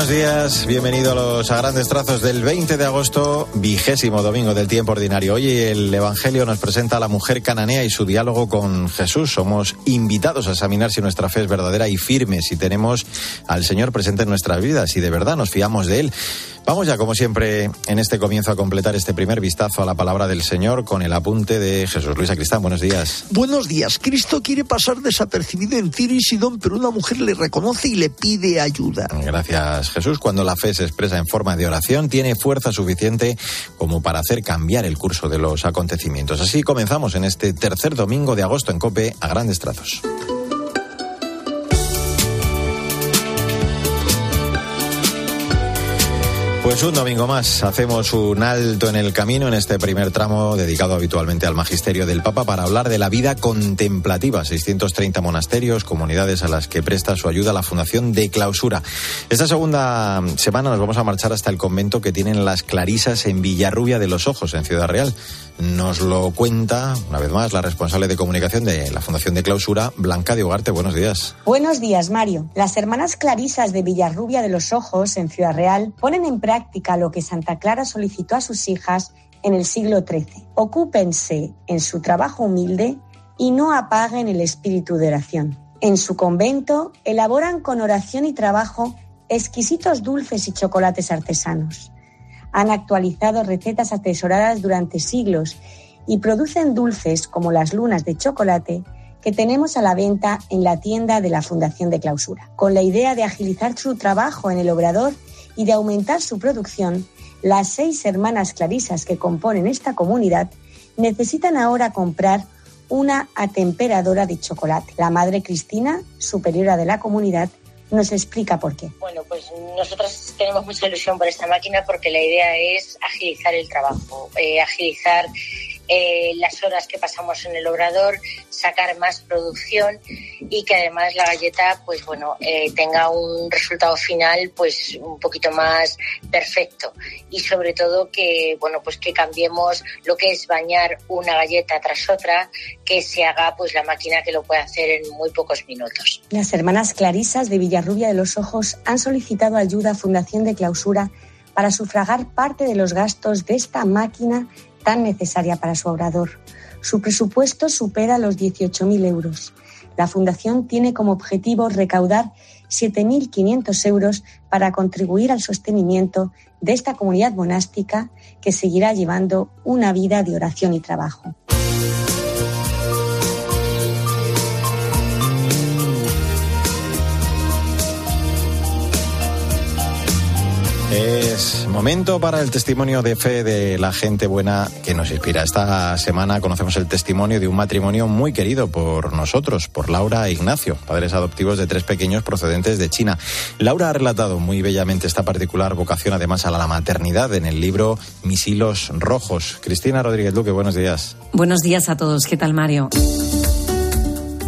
Buenos días, bienvenido a los a grandes trazos del 20 de agosto, vigésimo domingo del tiempo ordinario. Hoy el Evangelio nos presenta a la mujer cananea y su diálogo con Jesús. Somos invitados a examinar si nuestra fe es verdadera y firme, si tenemos al Señor presente en nuestras vidas, si de verdad nos fiamos de Él. Vamos ya, como siempre, en este comienzo a completar este primer vistazo a la palabra del Señor con el apunte de Jesús. Luis Cristán, buenos días. Buenos días. Cristo quiere pasar desapercibido en Tiro y Sidón, pero una mujer le reconoce y le pide ayuda. Gracias, Jesús. Cuando la fe se expresa en forma de oración, tiene fuerza suficiente como para hacer cambiar el curso de los acontecimientos. Así comenzamos en este tercer domingo de agosto en Cope a grandes trazos. Pues un domingo más hacemos un alto en el camino en este primer tramo dedicado habitualmente al magisterio del Papa para hablar de la vida contemplativa. 630 monasterios, comunidades a las que presta su ayuda la Fundación de Clausura. Esta segunda semana nos vamos a marchar hasta el convento que tienen las Clarisas en Villarrubia de los Ojos, en Ciudad Real. Nos lo cuenta, una vez más, la responsable de comunicación de la Fundación de Clausura, Blanca de Ugarte. Bueros días. Buenos días, Mario. Las hermanas Clarisas de Villarrubia de los Ojos, en Ciudad Real, ponen en práctica lo que Santa Clara solicitó a sus hijas en el siglo XIII. Ocúpense en su trabajo humilde y no apaguen el espíritu de oración. En su convento elaboran con oración y trabajo exquisitos dulces y chocolates artesanos han actualizado recetas atesoradas durante siglos y producen dulces como las lunas de chocolate que tenemos a la venta en la tienda de la Fundación de Clausura. Con la idea de agilizar su trabajo en el obrador y de aumentar su producción, las seis hermanas clarisas que componen esta comunidad necesitan ahora comprar una atemperadora de chocolate. La madre Cristina, superiora de la comunidad, nos explica por qué. Bueno, pues nosotros tenemos mucha ilusión por esta máquina porque la idea es agilizar el trabajo, eh, agilizar eh, las horas que pasamos en el obrador, sacar más producción y que además la galleta, pues bueno, eh, tenga un resultado final, pues un poquito más perfecto y sobre todo que, bueno, pues que cambiemos lo que es bañar una galleta tras otra, que se haga pues la máquina que lo puede hacer en muy pocos minutos. Las hermanas Clarisas de Villarrubia de los Ojos han solicitado ayuda a Fundación de Clausura para sufragar parte de los gastos de esta máquina tan necesaria para su obrador. Su presupuesto supera los 18.000 euros. La Fundación tiene como objetivo recaudar 7.500 euros para contribuir al sostenimiento de esta comunidad monástica que seguirá llevando una vida de oración y trabajo. Es momento para el testimonio de fe de la gente buena que nos inspira. Esta semana conocemos el testimonio de un matrimonio muy querido por nosotros, por Laura e Ignacio, padres adoptivos de tres pequeños procedentes de China. Laura ha relatado muy bellamente esta particular vocación, además a la maternidad, en el libro Mis hilos rojos. Cristina Rodríguez Duque, buenos días. Buenos días a todos. ¿Qué tal, Mario?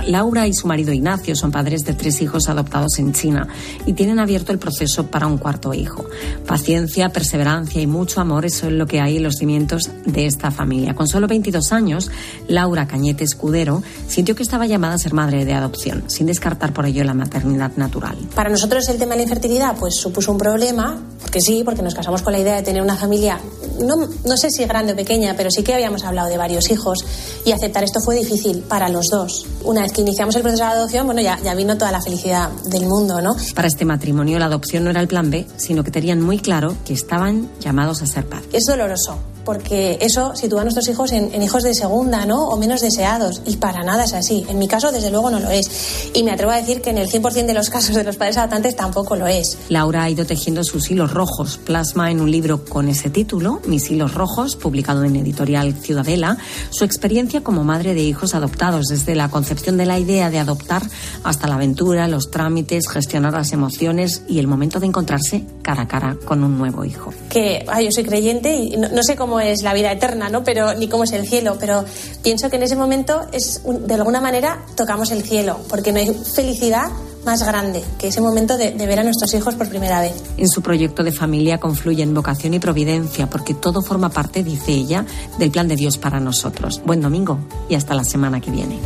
Laura y su marido Ignacio son padres de tres hijos adoptados en China y tienen abierto el proceso para un cuarto hijo. Paciencia, perseverancia y mucho amor son lo que hay en los cimientos de esta familia. Con solo 22 años, Laura Cañete Escudero sintió que estaba llamada a ser madre de adopción, sin descartar por ello la maternidad natural. Para nosotros el tema de la infertilidad pues supuso un problema, porque sí, porque nos casamos con la idea de tener una familia, no, no sé si grande o pequeña, pero sí que habíamos hablado de varios hijos y aceptar esto fue difícil para los dos. Una vez que iniciamos el proceso de adopción, bueno, ya, ya vino toda la felicidad del mundo, ¿no? Para este matrimonio la adopción no era el plan B, sino que tenían muy claro que estaban llamados a ser padres. Es doloroso, porque eso sitúa a nuestros hijos en, en, hijos de segunda, ¿no? O menos deseados. Y para nada es así. En mi caso, desde luego, no lo es. Y me atrevo a decir que en el 100% de los casos de los padres adoptantes tampoco lo es. Laura ha ido tejiendo sus hilos rojos. Plasma en un libro con ese título, Mis hilos rojos, publicado en editorial Ciudadela, su experiencia como madre de hijos adoptados, desde la concepción de la idea de adoptar hasta la aventura, los trámites, gestionar las emociones y el momento de encontrarse cara a cara con un nuevo hijo. Que ay, yo soy creyente y no, no sé cómo es la vida eterna, ¿no? Pero ni cómo es el cielo, pero pienso que en ese momento es de alguna manera tocamos el cielo, porque no hay felicidad más grande que ese momento de, de, ver a nuestros hijos por primera vez. En su proyecto de familia confluyen vocación y providencia, porque todo forma parte, dice ella, del plan de Dios para nosotros. Buen domingo y hasta la semana que viene.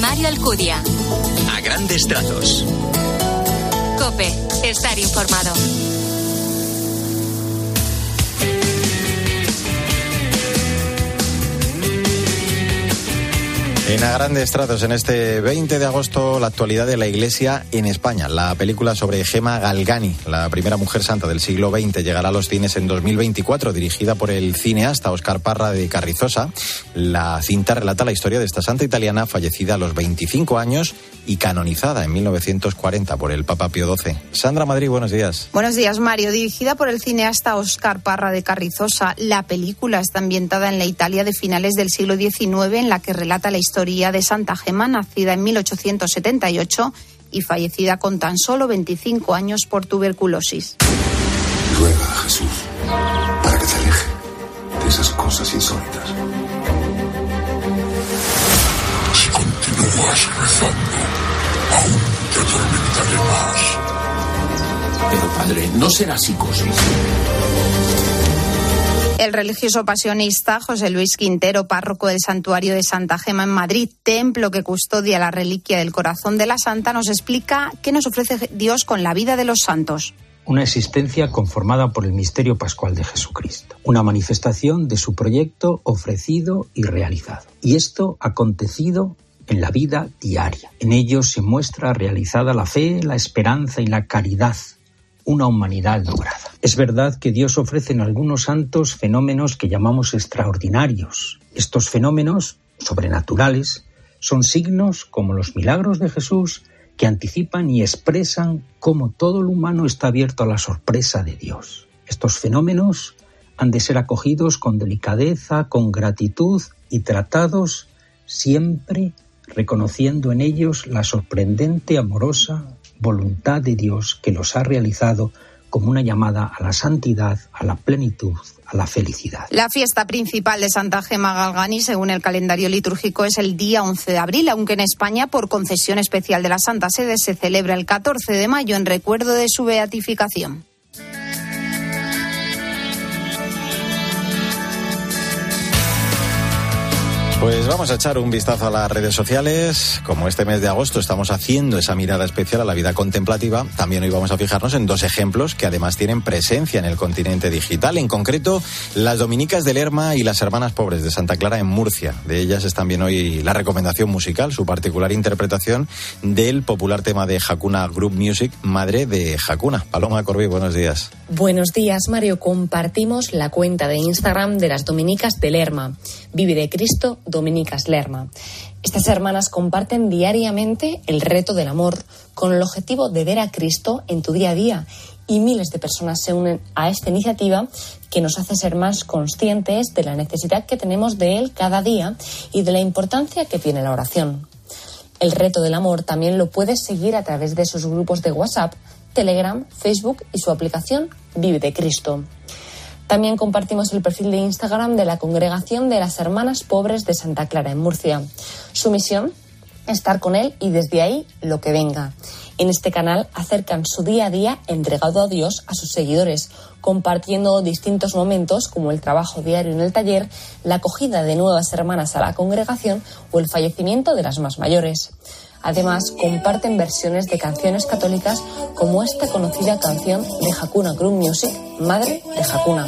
Mario Alcudia. grandes trazos. Cope, estar informado. En a grandes trazos, en este 20 de agosto, la actualidad de la Iglesia en España. La película sobre Gema Galgani, la primera mujer santa del siglo XX, llegará a los cines en 2024, dirigida por el cineasta Oscar Parra de Carrizosa. La cinta relata la historia de esta santa italiana fallecida a los 25 años y canonizada en 1940 por el Papa Pío XII. Sandra Madrid, buenos días. Buenos días, Mario. Dirigida por el cineasta Oscar Parra de Carrizosa, la película está ambientada en la Italia de finales del siglo XIX, en la que relata la historia de Santa Gema, nacida en 1878 y fallecida con tan solo 25 años por tuberculosis. Ruega a Jesús para que te aleje de esas cosas insólitas. Si continúas rezando, aún te atormentaré más. Pero padre, no será psicosis. El religioso pasionista José Luis Quintero, párroco del santuario de Santa Gema en Madrid, templo que custodia la reliquia del corazón de la santa, nos explica qué nos ofrece Dios con la vida de los santos. Una existencia conformada por el misterio pascual de Jesucristo, una manifestación de su proyecto ofrecido y realizado. Y esto acontecido en la vida diaria. En ellos se muestra realizada la fe, la esperanza y la caridad una humanidad lograda. Es verdad que Dios ofrece en algunos santos fenómenos que llamamos extraordinarios. Estos fenómenos, sobrenaturales, son signos como los milagros de Jesús que anticipan y expresan cómo todo lo humano está abierto a la sorpresa de Dios. Estos fenómenos han de ser acogidos con delicadeza, con gratitud y tratados siempre reconociendo en ellos la sorprendente, amorosa voluntad de Dios que los ha realizado como una llamada a la santidad, a la plenitud, a la felicidad. La fiesta principal de Santa Gema Galgani, según el calendario litúrgico, es el día 11 de abril, aunque en España, por concesión especial de la Santa Sede, se celebra el 14 de mayo en recuerdo de su beatificación. Pues vamos a echar un vistazo a las redes sociales. Como este mes de agosto estamos haciendo esa mirada especial a la vida contemplativa, también hoy vamos a fijarnos en dos ejemplos que además tienen presencia en el continente digital. En concreto, las dominicas de Lerma y las hermanas pobres de Santa Clara en Murcia. De ellas es también hoy la recomendación musical, su particular interpretación del popular tema de Hakuna Group Music, Madre de Hakuna. Paloma Corbí, buenos días. Buenos días, Mario. Compartimos la cuenta de Instagram de las dominicas de Lerma. Vive de Cristo Dominicas Lerma. Estas hermanas comparten diariamente el reto del amor con el objetivo de ver a Cristo en tu día a día y miles de personas se unen a esta iniciativa que nos hace ser más conscientes de la necesidad que tenemos de Él cada día y de la importancia que tiene la oración. El reto del amor también lo puedes seguir a través de sus grupos de WhatsApp, Telegram, Facebook y su aplicación Vive de Cristo. También compartimos el perfil de Instagram de la Congregación de las Hermanas Pobres de Santa Clara en Murcia. Su misión, estar con Él y desde ahí lo que venga. En este canal acercan su día a día entregado a Dios a sus seguidores, compartiendo distintos momentos como el trabajo diario en el taller, la acogida de nuevas hermanas a la congregación o el fallecimiento de las más mayores. Además, comparten versiones de canciones católicas como esta conocida canción de Hakuna Group Music, Madre de Hakuna.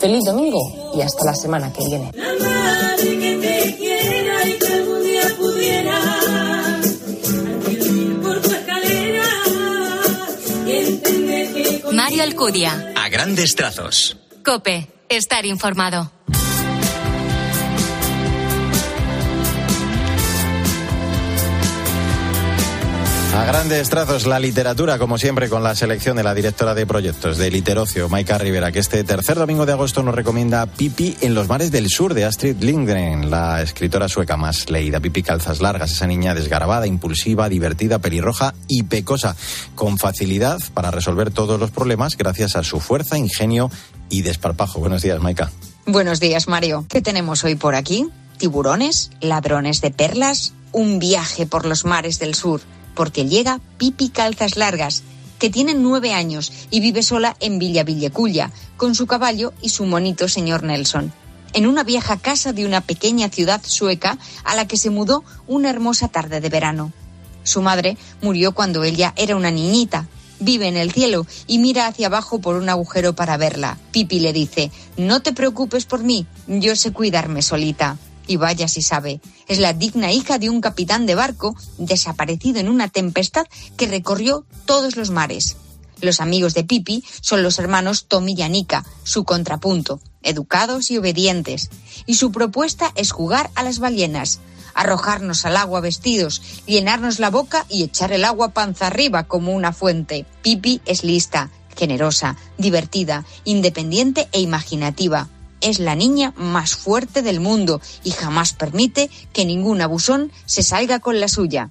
Feliz domingo y hasta la semana que viene. Mario Alcudia. A grandes trazos. Cope, estar informado. A grandes trazos, la literatura, como siempre, con la selección de la directora de proyectos de Literocio, Maika Rivera, que este tercer domingo de agosto nos recomienda Pipi en los mares del sur de Astrid Lindgren, la escritora sueca más leída. Pipi calzas largas, esa niña desgarabada, impulsiva, divertida, pelirroja y pecosa, con facilidad para resolver todos los problemas gracias a su fuerza, ingenio y desparpajo. Buenos días, Maika. Buenos días, Mario. ¿Qué tenemos hoy por aquí? Tiburones, ladrones de perlas, un viaje por los mares del sur porque llega Pipi Calzas Largas, que tiene nueve años y vive sola en Villa Villeculla, con su caballo y su monito señor Nelson, en una vieja casa de una pequeña ciudad sueca a la que se mudó una hermosa tarde de verano. Su madre murió cuando ella era una niñita. Vive en el cielo y mira hacia abajo por un agujero para verla. Pipi le dice, no te preocupes por mí, yo sé cuidarme solita. Y vaya si sabe, es la digna hija de un capitán de barco desaparecido en una tempestad que recorrió todos los mares. Los amigos de Pipi son los hermanos Tommy y Anika, su contrapunto, educados y obedientes. Y su propuesta es jugar a las ballenas, arrojarnos al agua vestidos, llenarnos la boca y echar el agua panza arriba como una fuente. Pipi es lista, generosa, divertida, independiente e imaginativa. Es la niña más fuerte del mundo y jamás permite que ningún abusón se salga con la suya.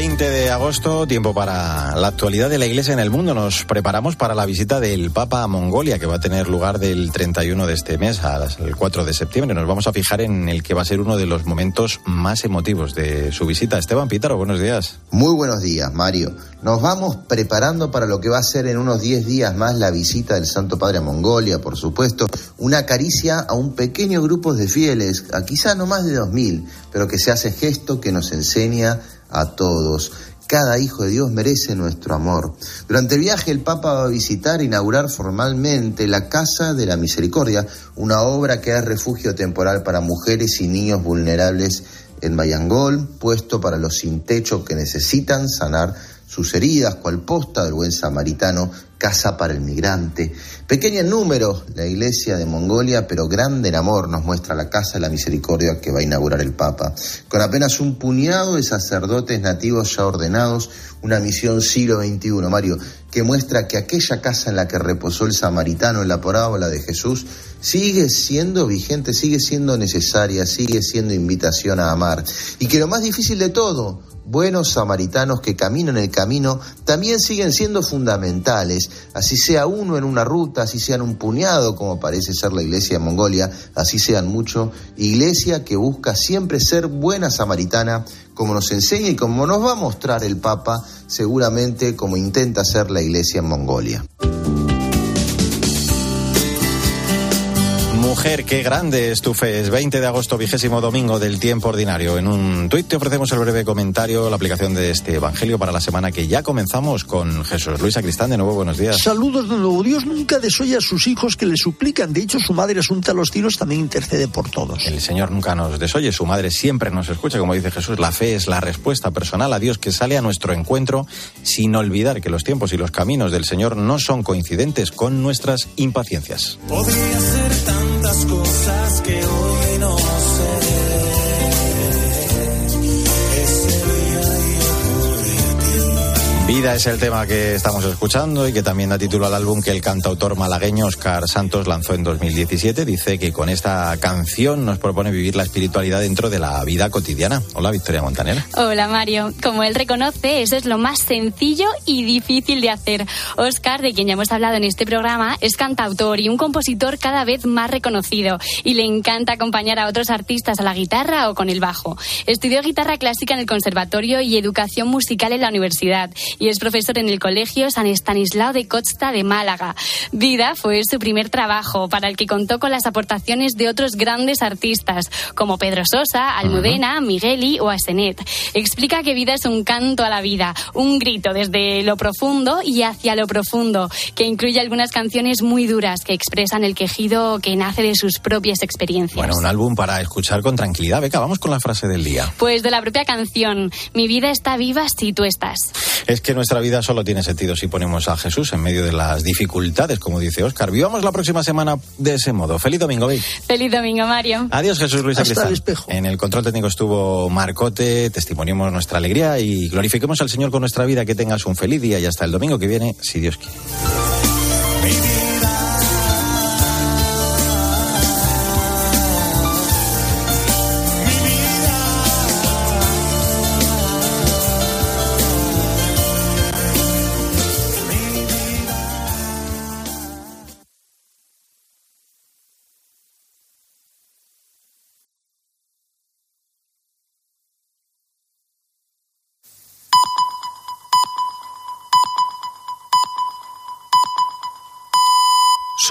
20 de agosto, tiempo para la actualidad de la Iglesia en el mundo. Nos preparamos para la visita del Papa a Mongolia, que va a tener lugar del 31 de este mes al 4 de septiembre. Nos vamos a fijar en el que va a ser uno de los momentos más emotivos de su visita. Esteban Pítaro, buenos días. Muy buenos días, Mario. Nos vamos preparando para lo que va a ser en unos 10 días más la visita del Santo Padre a Mongolia, por supuesto. Una caricia a un pequeño grupo de fieles, a quizá no más de 2.000, pero que se hace gesto que nos enseña a todos. Cada hijo de Dios merece nuestro amor. Durante el viaje el Papa va a visitar e inaugurar formalmente la Casa de la Misericordia, una obra que es refugio temporal para mujeres y niños vulnerables en Bayangol, puesto para los sin techo que necesitan sanar sus heridas, cual posta del buen samaritano, casa para el migrante. Pequeña en número la iglesia de Mongolia, pero grande en amor nos muestra la casa de la misericordia que va a inaugurar el Papa. Con apenas un puñado de sacerdotes nativos ya ordenados, una misión siglo XXI, Mario, que muestra que aquella casa en la que reposó el samaritano en la parábola de Jesús sigue siendo vigente, sigue siendo necesaria, sigue siendo invitación a amar. Y que lo más difícil de todo, buenos samaritanos que caminan el camino también siguen siendo fundamentales, así sea uno en una ruta, así sean un puñado, como parece ser la iglesia de Mongolia, así sean mucho, iglesia que busca siempre ser buena samaritana, como nos enseña y como nos va a mostrar el Papa, seguramente como intenta ser la iglesia en Mongolia. Mujer, qué grande es tu fe. Es 20 de agosto, vigésimo domingo del tiempo ordinario. En un tuit te ofrecemos el breve comentario, la aplicación de este evangelio para la semana que ya comenzamos con Jesús. Luisa Cristán, de nuevo, buenos días. Saludos de nuevo. Dios nunca desoye a sus hijos que le suplican. De hecho, su madre asunta a los cielos también intercede por todos. El Señor nunca nos desoye, su madre siempre nos escucha. Como dice Jesús, la fe es la respuesta personal a Dios que sale a nuestro encuentro sin olvidar que los tiempos y los caminos del Señor no son coincidentes con nuestras impaciencias. Podría ser tantas cosas que hoy no Vida es el tema que estamos escuchando y que también da título al álbum que el cantautor malagueño Oscar Santos lanzó en 2017. Dice que con esta canción nos propone vivir la espiritualidad dentro de la vida cotidiana. Hola, Victoria Montaner. Hola, Mario. Como él reconoce, eso es lo más sencillo y difícil de hacer. Oscar, de quien ya hemos hablado en este programa, es cantautor y un compositor cada vez más reconocido y le encanta acompañar a otros artistas a la guitarra o con el bajo. Estudió guitarra clásica en el conservatorio y educación musical en la universidad y es profesor en el Colegio San Estanislao de Costa de Málaga. Vida fue su primer trabajo, para el que contó con las aportaciones de otros grandes artistas, como Pedro Sosa, Almudena, Migueli o Asenet. Explica que Vida es un canto a la vida, un grito desde lo profundo y hacia lo profundo, que incluye algunas canciones muy duras que expresan el quejido que nace de sus propias experiencias. Bueno, un álbum para escuchar con tranquilidad. Venga, vamos con la frase del día. Pues de la propia canción, Mi vida está viva si tú estás. Es que nuestra vida solo tiene sentido si ponemos a Jesús en medio de las dificultades, como dice Oscar. Vivamos la próxima semana de ese modo. Feliz domingo, Vic. Feliz domingo, Mario. Adiós, Jesús Luis Hasta el espejo. En el control técnico estuvo Marcote. Testimoniemos nuestra alegría y glorifiquemos al Señor con nuestra vida. Que tengas un feliz día y hasta el domingo que viene, si Dios quiere.